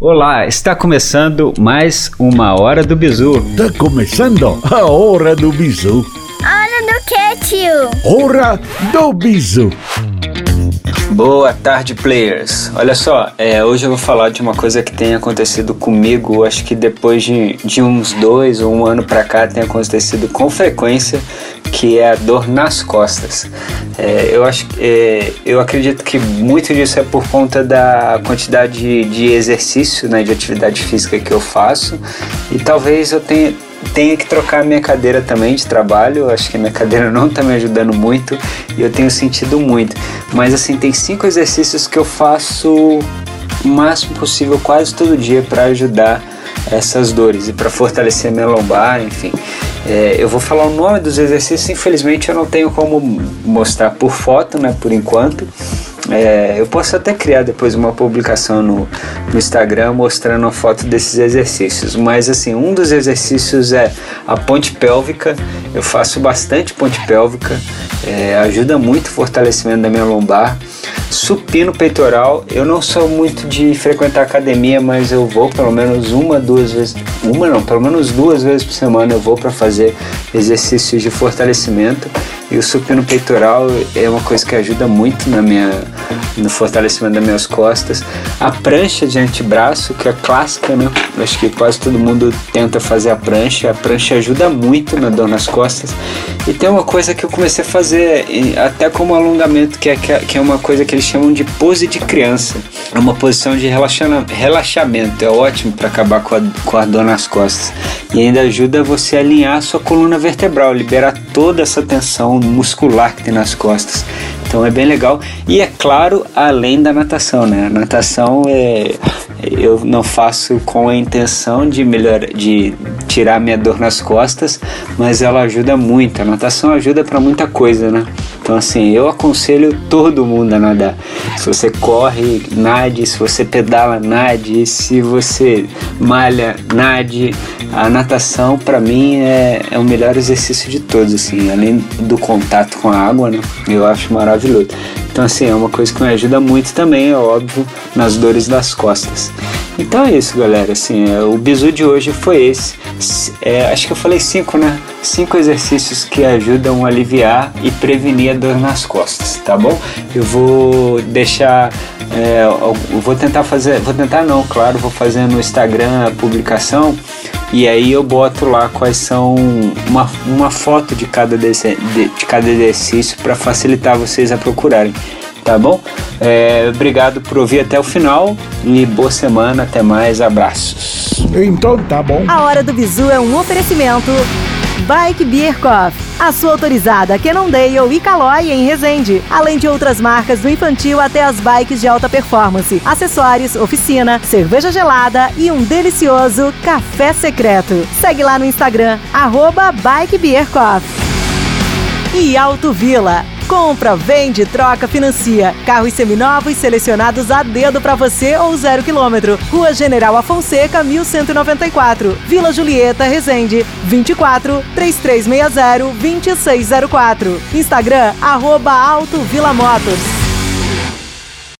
Olá, está começando mais uma Hora do Bizu. Está começando a Hora do Bizu. Hora do que, tio? Hora do Bizu. Boa tarde, players. Olha só, é, hoje eu vou falar de uma coisa que tem acontecido comigo. Acho que depois de, de uns dois ou um ano pra cá tem acontecido com frequência, que é a dor nas costas. É, eu acho, é, eu acredito que muito disso é por conta da quantidade de, de exercício, né, de atividade física que eu faço e talvez eu tenha que trocar minha cadeira também de trabalho. Acho que minha cadeira não está me ajudando muito e eu tenho sentido muito. Mas assim, tem cinco exercícios que eu faço o máximo possível quase todo dia para ajudar essas dores e para fortalecer minha lombar, enfim. É, eu vou falar o nome dos exercícios, infelizmente eu não tenho como mostrar por foto, né, por enquanto. É, eu posso até criar depois uma publicação no, no Instagram mostrando a foto desses exercícios, mas assim, um dos exercícios é a ponte pélvica. Eu faço bastante ponte pélvica, é, ajuda muito o fortalecimento da minha lombar. Supino peitoral, eu não sou muito de frequentar academia, mas eu vou pelo menos uma, duas vezes, uma não, pelo menos duas vezes por semana eu vou para fazer exercícios de fortalecimento. E o supino peitoral é uma coisa que ajuda muito na minha, no fortalecimento das minhas costas. A prancha de antebraço, que é clássica, né? Acho que quase todo mundo tenta fazer a prancha. A prancha ajuda muito na dor nas costas. E tem uma coisa que eu comecei a fazer até como alongamento, que é, que é uma coisa que eles chamam de pose de criança. É uma posição de relaxamento. É ótimo para acabar com a, com a dor nas costas. E ainda ajuda você a alinhar a sua coluna vertebral, liberar toda essa tensão muscular que tem nas costas. Então é bem legal. E é claro, além da natação, né? A natação é, eu não faço com a intenção de melhor, de tirar minha dor nas costas, mas ela ajuda muito. A natação ajuda para muita coisa, né? Então assim, eu aconselho todo mundo a nadar. Se você corre, nade, se você pedala, nade, se você malha, nade. A natação para mim é, é o melhor exercício de todos, assim, além do contato com a água, né? Eu acho maravilhoso. Então assim, é uma coisa que me ajuda muito também, é óbvio, nas dores das costas. Então é isso, galera. Assim, é, o bizu de hoje foi esse. É, acho que eu falei cinco, né? Cinco exercícios que ajudam a aliviar e prevenir a dor nas costas, tá bom? Eu vou deixar. É, eu vou tentar fazer. Vou tentar não, claro, vou fazer no Instagram a publicação. E aí eu boto lá quais são uma, uma foto de cada, de, de cada exercício para facilitar vocês a procurarem tá bom? É, obrigado por ouvir até o final e boa semana, até mais, abraços. Então tá bom. A Hora do Bizu é um oferecimento Bike Beer Coffee, a sua autorizada Cannondale e Caloi em Resende, além de outras marcas do infantil até as bikes de alta performance, acessórios, oficina, cerveja gelada e um delicioso café secreto. Segue lá no Instagram, arroba Bike Coffee. E Auto Vila Compra, vende, troca, financia. Carros seminovos selecionados a dedo para você ou zero quilômetro. Rua General Afonseca, 1194. Vila Julieta, Resende. 24 3360 2604. Instagram, arroba Auto Vila Motos.